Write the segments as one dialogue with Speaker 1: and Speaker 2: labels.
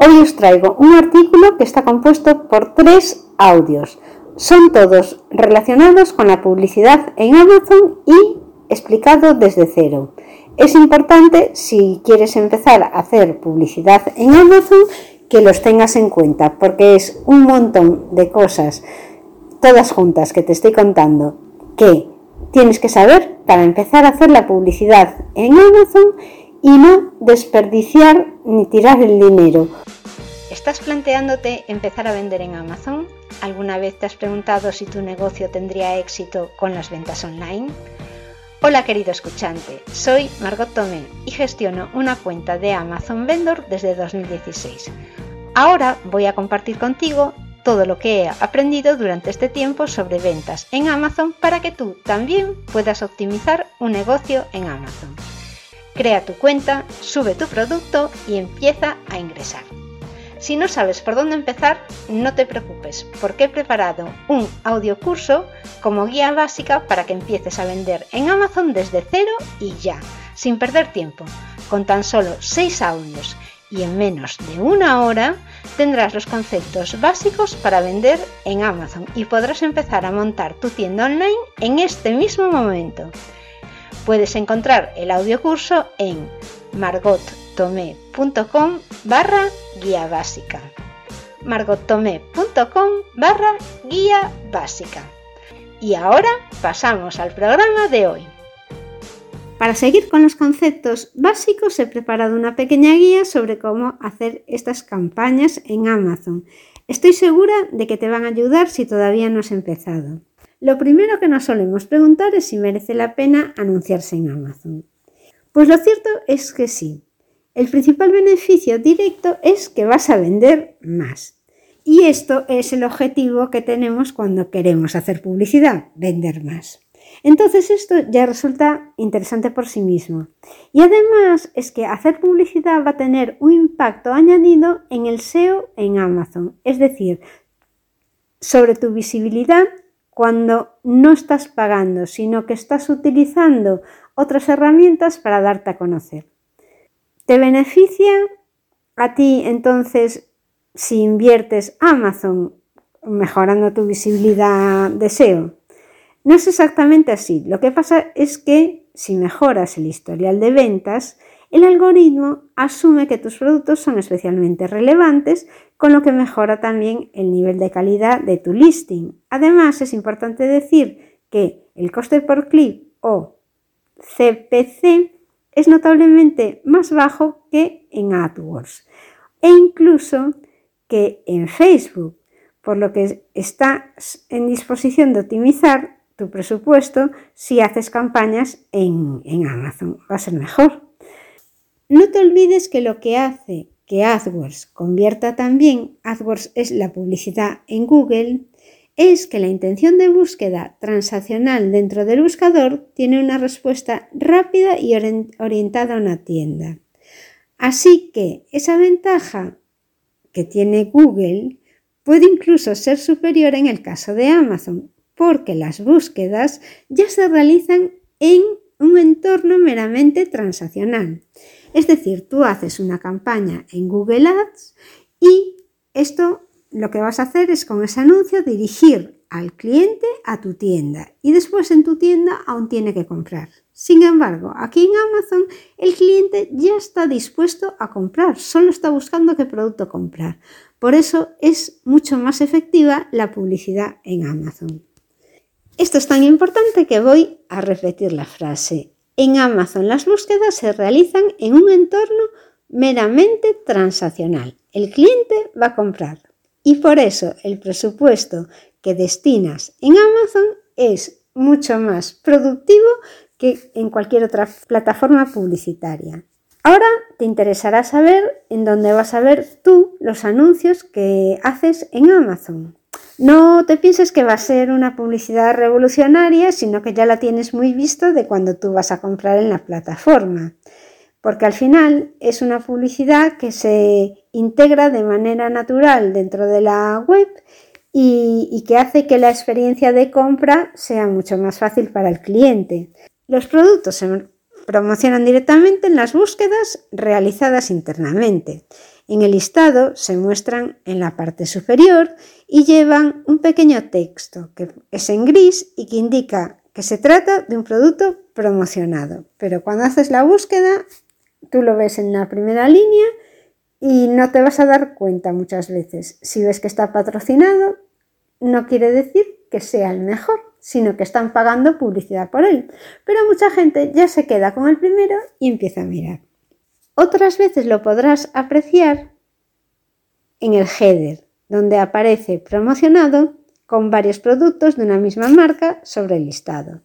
Speaker 1: Hoy os traigo un artículo que está compuesto por tres audios. Son todos relacionados con la publicidad en Amazon y explicado desde cero. Es importante si quieres empezar a hacer publicidad en Amazon que los tengas en cuenta porque es un montón de cosas todas juntas que te estoy contando que tienes que saber para empezar a hacer la publicidad en Amazon y no desperdiciar ni tirar el dinero.
Speaker 2: ¿Estás planteándote empezar a vender en Amazon? ¿Alguna vez te has preguntado si tu negocio tendría éxito con las ventas online? Hola querido escuchante, soy Margot Tomé y gestiono una cuenta de Amazon Vendor desde 2016. Ahora voy a compartir contigo todo lo que he aprendido durante este tiempo sobre ventas en Amazon para que tú también puedas optimizar un negocio en Amazon. Crea tu cuenta, sube tu producto y empieza a ingresar. Si no sabes por dónde empezar, no te preocupes, porque he preparado un audio curso como guía básica para que empieces a vender en Amazon desde cero y ya, sin perder tiempo. Con tan solo 6 audios y en menos de una hora tendrás los conceptos básicos para vender en Amazon y podrás empezar a montar tu tienda online en este mismo momento. Puedes encontrar el audio curso en margottomé.com barra guía básica. margottomé.com barra guía básica. Y ahora pasamos al programa de hoy.
Speaker 1: Para seguir con los conceptos básicos he preparado una pequeña guía sobre cómo hacer estas campañas en Amazon. Estoy segura de que te van a ayudar si todavía no has empezado. Lo primero que nos solemos preguntar es si merece la pena anunciarse en Amazon. Pues lo cierto es que sí. El principal beneficio directo es que vas a vender más. Y esto es el objetivo que tenemos cuando queremos hacer publicidad, vender más. Entonces esto ya resulta interesante por sí mismo. Y además es que hacer publicidad va a tener un impacto añadido en el SEO en Amazon, es decir, sobre tu visibilidad cuando no estás pagando, sino que estás utilizando otras herramientas para darte a conocer. ¿Te beneficia a ti entonces si inviertes Amazon mejorando tu visibilidad de SEO? No es exactamente así. Lo que pasa es que si mejoras el historial de ventas, el algoritmo asume que tus productos son especialmente relevantes, con lo que mejora también el nivel de calidad de tu listing. Además, es importante decir que el coste por clic o CPC es notablemente más bajo que en AdWords e incluso que en Facebook, por lo que está en disposición de optimizar tu presupuesto si haces campañas en, Amazon. Va a ser mejor. No te olvides que lo que hace que AdWords convierta también, AdWords es la publicidad en Google, es que la intención de búsqueda transaccional dentro del buscador tiene una respuesta rápida y orientada a una tienda. Así que esa ventaja que tiene Google puede incluso ser superior en el caso de Amazon, porque las búsquedas ya se realizan en un entorno meramente transaccional. Es decir, tú haces una campaña en Google Ads y esto lo que vas a hacer es con ese anuncio dirigir al cliente a tu tienda y después en tu tienda aún tiene que comprar. Sin embargo, aquí en Amazon el cliente ya está dispuesto a comprar, solo está buscando qué producto comprar. Por eso es mucho más efectiva la publicidad en Amazon. Esto es tan importante que voy a repetir la frase. En Amazon las búsquedas se realizan en un entorno meramente transaccional. El cliente va a comprar y por eso el presupuesto que destinas en Amazon es mucho más productivo que en cualquier otra plataforma publicitaria. Ahora te interesará saber en dónde vas a ver tú los anuncios que haces en Amazon. No te pienses que va a ser una publicidad revolucionaria, sino que ya la tienes muy visto de cuando tú vas a comprar en la plataforma, porque al final es una publicidad que se integra de manera natural dentro de la web y, que hace que la experiencia de compra sea mucho más fácil para el cliente. Los productos se promocionan directamente en las búsquedas realizadas internamente. En el listado se muestran en la parte superior y llevan un pequeño texto que es en gris y que indica que se trata de un producto promocionado. Pero cuando haces la búsqueda, tú lo ves en la primera línea y no te vas a dar cuenta muchas veces. Si ves que está patrocinado, no quiere decir que sea el mejor, sino que están pagando publicidad por él. Pero mucha gente ya se queda con el primero y empieza a mirar. Otras veces lo podrás apreciar en el header, donde aparece promocionado con varios productos de una misma marca sobre el listado.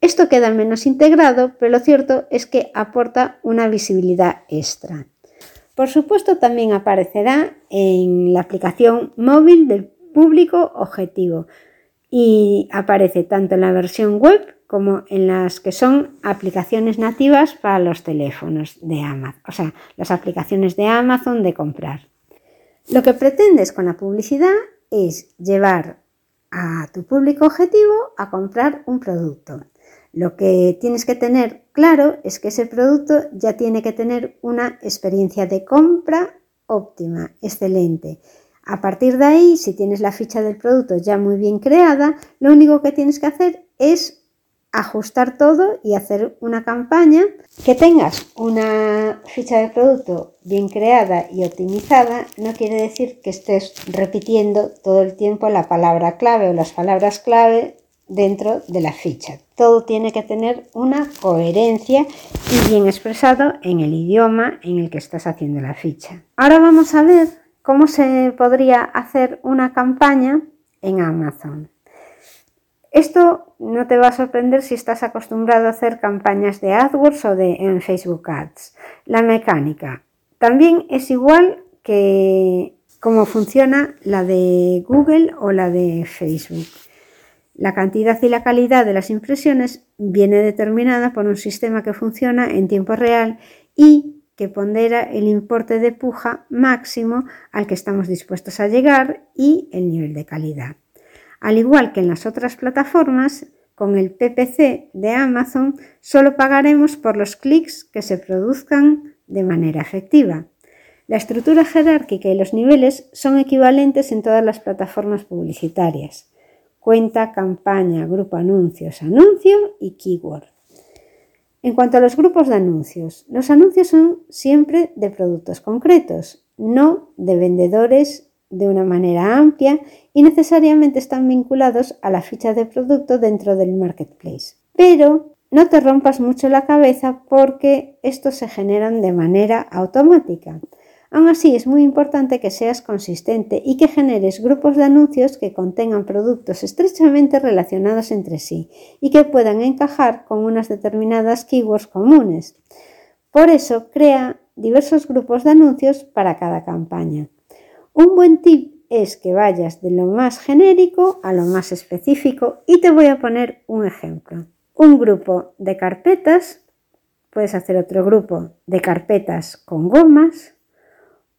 Speaker 1: Esto queda menos integrado, pero lo cierto es que aporta una visibilidad extra. Por supuesto, también aparecerá en la aplicación móvil del público objetivo y aparece tanto en la versión web como en las que son aplicaciones nativas para los teléfonos de Amazon, o sea, las aplicaciones de Amazon de comprar. Lo que pretendes con la publicidad es llevar a tu público objetivo a comprar un producto. Lo que tienes que tener claro es que ese producto ya tiene que tener una experiencia de compra óptima, excelente. A partir de ahí, si tienes la ficha del producto ya muy bien creada, lo único que tienes que hacer es ajustar todo y hacer una campaña que tengas una ficha de producto bien creada y optimizada no quiere decir que estés repitiendo todo el tiempo la palabra clave o las palabras clave dentro de la ficha. Todo tiene que tener una coherencia y bien expresado en el idioma en el que estás haciendo la ficha. Ahora vamos a ver cómo se podría hacer una campaña en Amazon. Esto no te va a sorprender si estás acostumbrado a hacer campañas de AdWords o de en Facebook Ads. La mecánica también es igual que cómo funciona la de Google o la de Facebook. La cantidad y la calidad de las impresiones viene determinada por un sistema que funciona en tiempo real y que pondera el importe de puja máximo al que estamos dispuestos a llegar y el nivel de calidad. Al igual que en las otras plataformas, con el PPC de Amazon solo pagaremos por los clics que se produzcan de manera efectiva. La estructura jerárquica y los niveles son equivalentes en todas las plataformas publicitarias cuenta, campaña, grupo anuncios, anuncio y keyword. En cuanto a los grupos de anuncios, los anuncios son siempre de productos concretos, no de vendedores de una manera amplia y necesariamente están vinculados a la ficha de producto dentro del marketplace. Pero no te rompas mucho la cabeza porque estos se generan de manera automática. Aún así, es muy importante que seas consistente y que generes grupos de anuncios que contengan productos estrechamente relacionados entre sí y que puedan encajar con unas determinadas keywords comunes. Por eso, crea diversos grupos de anuncios para cada campaña. Un buen tip es que vayas de lo más genérico a lo más específico y te voy a poner un ejemplo. Un grupo de carpetas, puedes hacer otro grupo de carpetas con gomas,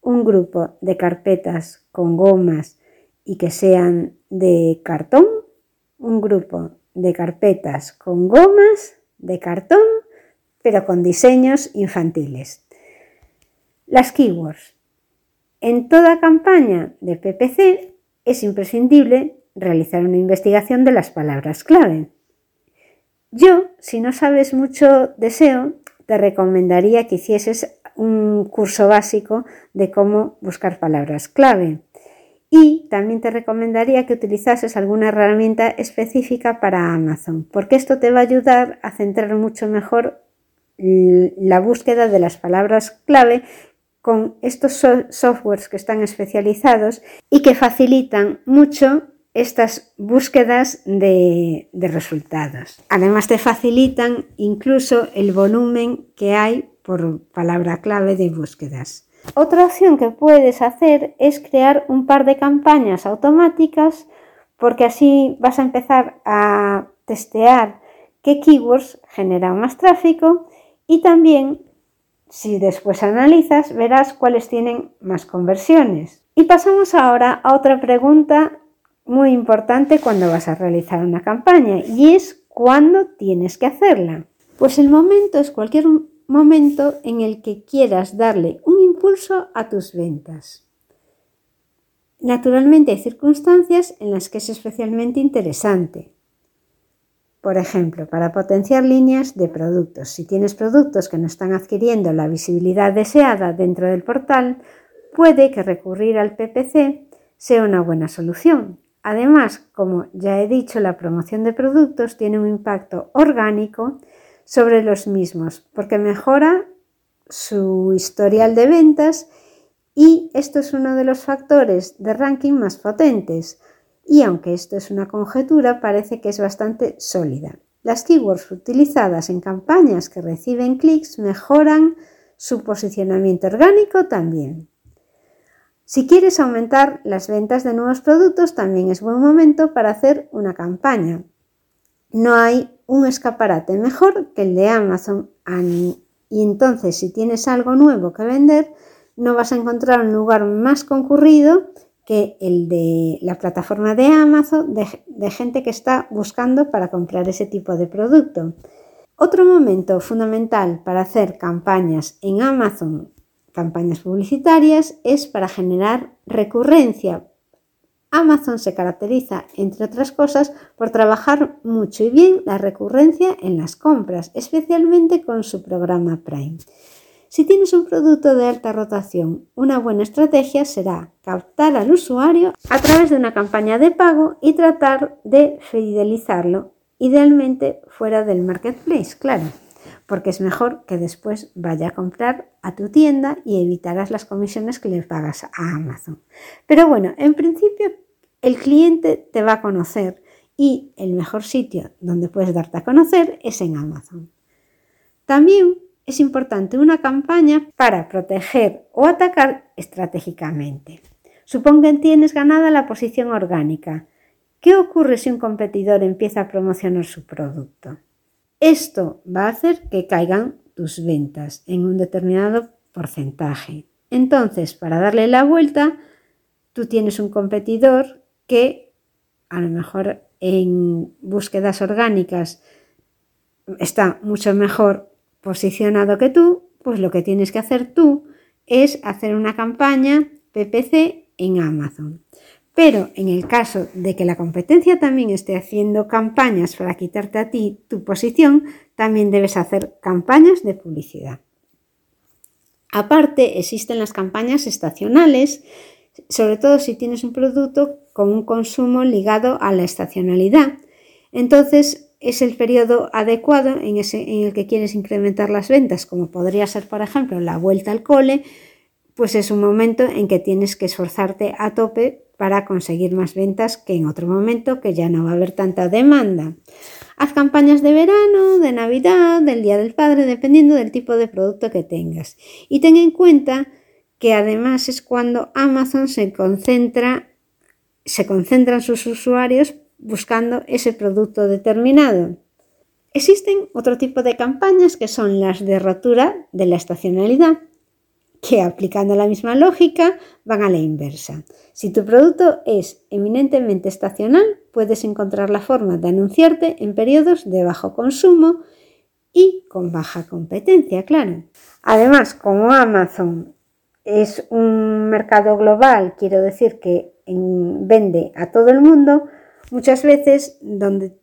Speaker 1: un grupo de carpetas con gomas y que sean de cartón, un grupo de carpetas con gomas de cartón, pero con diseños infantiles. Las keywords. En toda campaña de PPC es imprescindible realizar una investigación de las palabras clave. Yo, si no sabes mucho de SEO, te recomendaría que hicieses un curso básico de cómo buscar palabras clave. Y también te recomendaría que utilizases alguna herramienta específica para Amazon, porque esto te va a ayudar a centrar mucho mejor la búsqueda de las palabras clave con estos softwares que están especializados y que facilitan mucho estas búsquedas de, de, resultados. Además te facilitan incluso el volumen que hay por palabra clave de búsquedas. Otra opción que puedes hacer es crear un par de campañas automáticas porque así vas a empezar a testear qué keywords generan más tráfico y también si después analizas verás cuáles tienen más conversiones. Y pasamos ahora a otra pregunta muy importante cuando vas a realizar una campaña y es cuándo tienes que hacerla. Pues el momento es cualquier momento en el que quieras darle un impulso a tus ventas. Naturalmente hay circunstancias en las que es especialmente interesante. Por ejemplo, para potenciar líneas de productos. Si tienes productos que no están adquiriendo la visibilidad deseada dentro del portal, puede que recurrir al PPC sea una buena solución. Además, como ya he dicho, la promoción de productos tiene un impacto orgánico sobre los mismos porque mejora su historial de ventas y esto es uno de los factores de ranking más potentes. Y aunque esto es una conjetura, parece que es bastante sólida. Las keywords utilizadas en campañas que reciben clics mejoran su posicionamiento orgánico también. Si quieres aumentar las ventas de nuevos productos, también es buen momento para hacer una campaña. No hay un escaparate mejor que el de Amazon y entonces si tienes algo nuevo que vender, no vas a encontrar un lugar más concurrido que el de la plataforma de Amazon de, de gente que está buscando para comprar ese tipo de producto. Otro momento fundamental para hacer campañas en Amazon campañas publicitarias es para generar recurrencia. Amazon se caracteriza, entre otras cosas, por trabajar mucho y bien la recurrencia en las compras, especialmente con su programa Prime. Si tienes un producto de alta rotación, una buena estrategia será captar al usuario a través de una campaña de pago y tratar de fidelizarlo, idealmente fuera del marketplace, claro porque es mejor que después vaya a comprar a tu tienda y evitarás las comisiones que le pagas a Amazon. Pero bueno, en principio el cliente te va a conocer y el mejor sitio donde puedes darte a conocer es en Amazon. También es importante una campaña para proteger o atacar estratégicamente. Supongo que tienes ganada la posición orgánica. ¿Qué ocurre si un competidor empieza a promocionar su producto? Esto va a hacer que caigan tus ventas en un determinado porcentaje. Entonces, para darle la vuelta, tú tienes un competidor que a lo mejor en búsquedas orgánicas está mucho mejor posicionado que tú, pues lo que tienes que hacer tú es hacer una campaña PPC en Amazon. Pero en el caso de que la competencia también esté haciendo campañas para quitarte a ti tu posición, también debes hacer campañas de publicidad. Aparte, existen las campañas estacionales, sobre todo si tienes un producto con un consumo ligado a la estacionalidad. Entonces, es el periodo adecuado en, el que quieres incrementar las ventas, como podría ser, por ejemplo, la vuelta al cole, pues es un momento en que tienes que esforzarte a tope para conseguir más ventas que en otro momento que ya no va a haber tanta demanda. Haz campañas de verano, de Navidad, del Día del Padre, dependiendo del tipo de producto que tengas. Y ten en cuenta que además es cuando Amazon se concentra, se concentran sus usuarios buscando ese producto determinado. Existen otro tipo de campañas que son las de rotura de la estacionalidad que aplicando la misma lógica van a la inversa. Si tu producto es eminentemente estacional, puedes encontrar la forma de anunciarte en periodos de bajo consumo y con baja competencia, claro. Además, como Amazon es un mercado global, quiero decir que vende a todo el mundo, muchas veces donde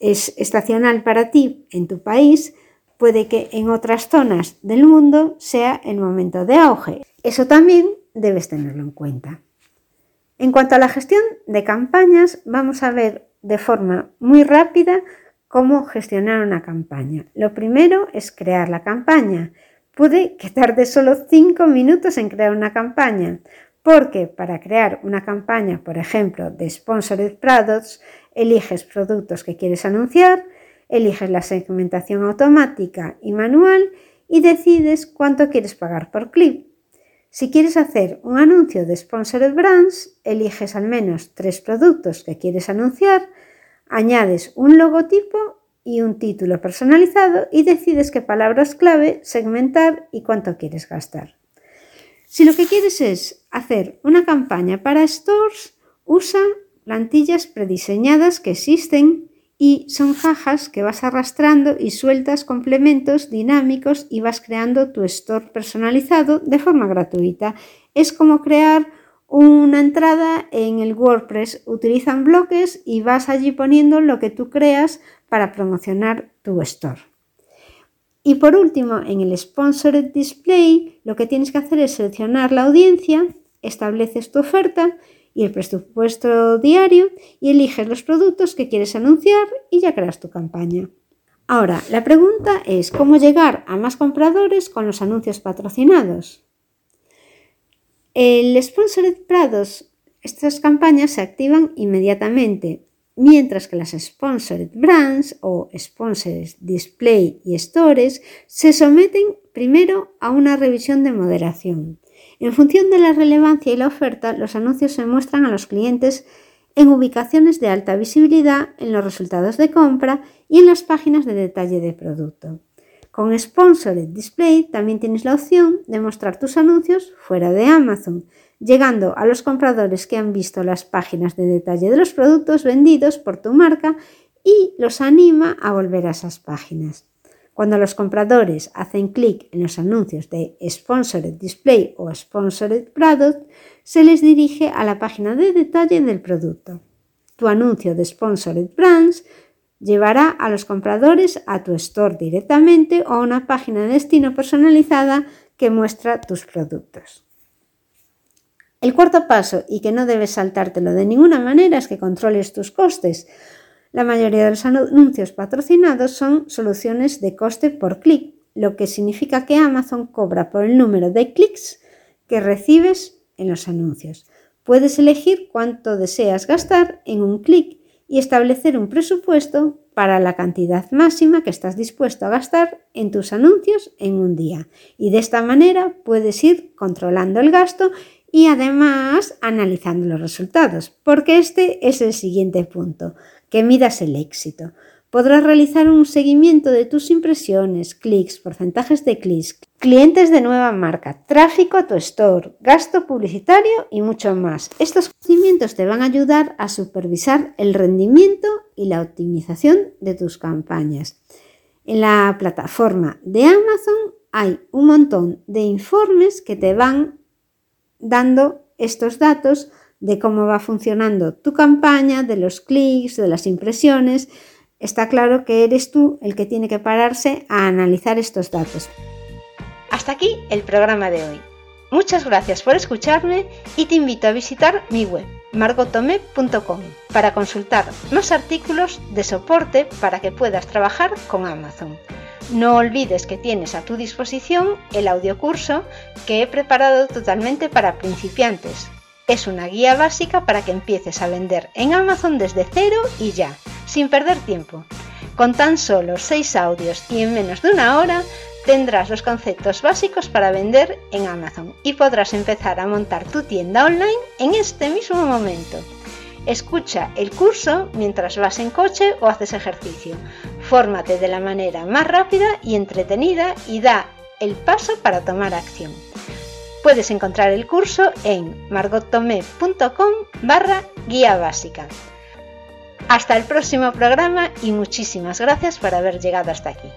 Speaker 1: es estacional para ti en tu país, puede que en otras zonas del mundo sea el momento de auge. Eso también debes tenerlo en cuenta. En cuanto a la gestión de campañas, vamos a ver de forma muy rápida cómo gestionar una campaña. Lo primero es crear la campaña. Puede que tarde solo 5 minutos en crear una campaña, porque para crear una campaña, por ejemplo, de Sponsored Products, eliges productos que quieres anunciar, eliges la segmentación automática y manual y decides cuánto quieres pagar por clip. Si quieres hacer un anuncio de Sponsored Brands, eliges al menos tres productos que quieres anunciar, añades un logotipo y un título personalizado y decides qué palabras clave segmentar y cuánto quieres gastar. Si lo que quieres es hacer una campaña para stores, usa plantillas prediseñadas que existen y son cajas que vas arrastrando y sueltas complementos dinámicos y vas creando tu store personalizado de forma gratuita. Es como crear una entrada en el WordPress. Utilizan bloques y vas allí poniendo lo que tú creas para promocionar tu store. Y por último, en el Sponsored Display, lo que tienes que hacer es seleccionar la audiencia, estableces tu oferta y el presupuesto diario y eliges los productos que quieres anunciar y ya creas tu campaña. Ahora, la pregunta es cómo llegar a más compradores con los anuncios patrocinados. El Sponsored Prados, estas campañas se activan inmediatamente, mientras que las Sponsored Brands o Sponsored Display y Stores se someten primero a una revisión de moderación. En función de la relevancia y la oferta, los anuncios se muestran a los clientes en ubicaciones de alta visibilidad, en los resultados de compra y en las páginas de detalle de producto. Con Sponsored Display también tienes la opción de mostrar tus anuncios fuera de Amazon, llegando a los compradores que han visto las páginas de detalle de los productos vendidos por tu marca y los anima a volver a esas páginas. Cuando los compradores hacen clic en los anuncios de Sponsored Display o Sponsored Product, se les dirige a la página de detalle del producto. Tu anuncio de Sponsored Brands llevará a los compradores a tu store directamente o a una página de destino personalizada que muestra tus productos. El cuarto paso, y que no debes saltártelo de ninguna manera, es que controles tus costes. La mayoría de los anuncios patrocinados son soluciones de coste por clic, lo que significa que Amazon cobra por el número de clics que recibes en los anuncios. Puedes elegir cuánto deseas gastar en un clic y establecer un presupuesto para la cantidad máxima que estás dispuesto a gastar en tus anuncios en un día. Y de esta manera puedes ir controlando el gasto y además analizando los resultados, porque este es el siguiente punto, que midas el éxito. Podrás realizar un seguimiento de tus impresiones, clics, porcentajes de clics, clientes de nueva marca, tráfico a tu store, gasto publicitario y mucho más. Estos conocimientos te van a ayudar a supervisar el rendimiento y la optimización de tus campañas. En la plataforma de Amazon hay un montón de informes que te van dando estos datos de cómo va funcionando tu campaña, de los clics, de las impresiones. Está claro que eres tú el que tiene que pararse a analizar estos datos.
Speaker 2: Hasta aquí el programa de hoy. Muchas gracias por escucharme y te invito a visitar mi web margotome.com para consultar más artículos de soporte para que puedas trabajar con Amazon. No olvides que tienes a tu disposición el audiocurso que he preparado totalmente para principiantes. Es una guía básica para que empieces a vender en Amazon desde cero y ya, sin perder tiempo. Con tan solo 6 audios y en menos de una hora tendrás los conceptos básicos para vender en Amazon y podrás empezar a montar tu tienda online en este mismo momento. Escucha el curso mientras vas en coche o haces ejercicio. Fórmate de la manera más rápida y entretenida y da el paso para tomar acción. Puedes encontrar el curso en margottomé.com barra guía básica. Hasta el próximo programa y muchísimas gracias por haber llegado hasta aquí.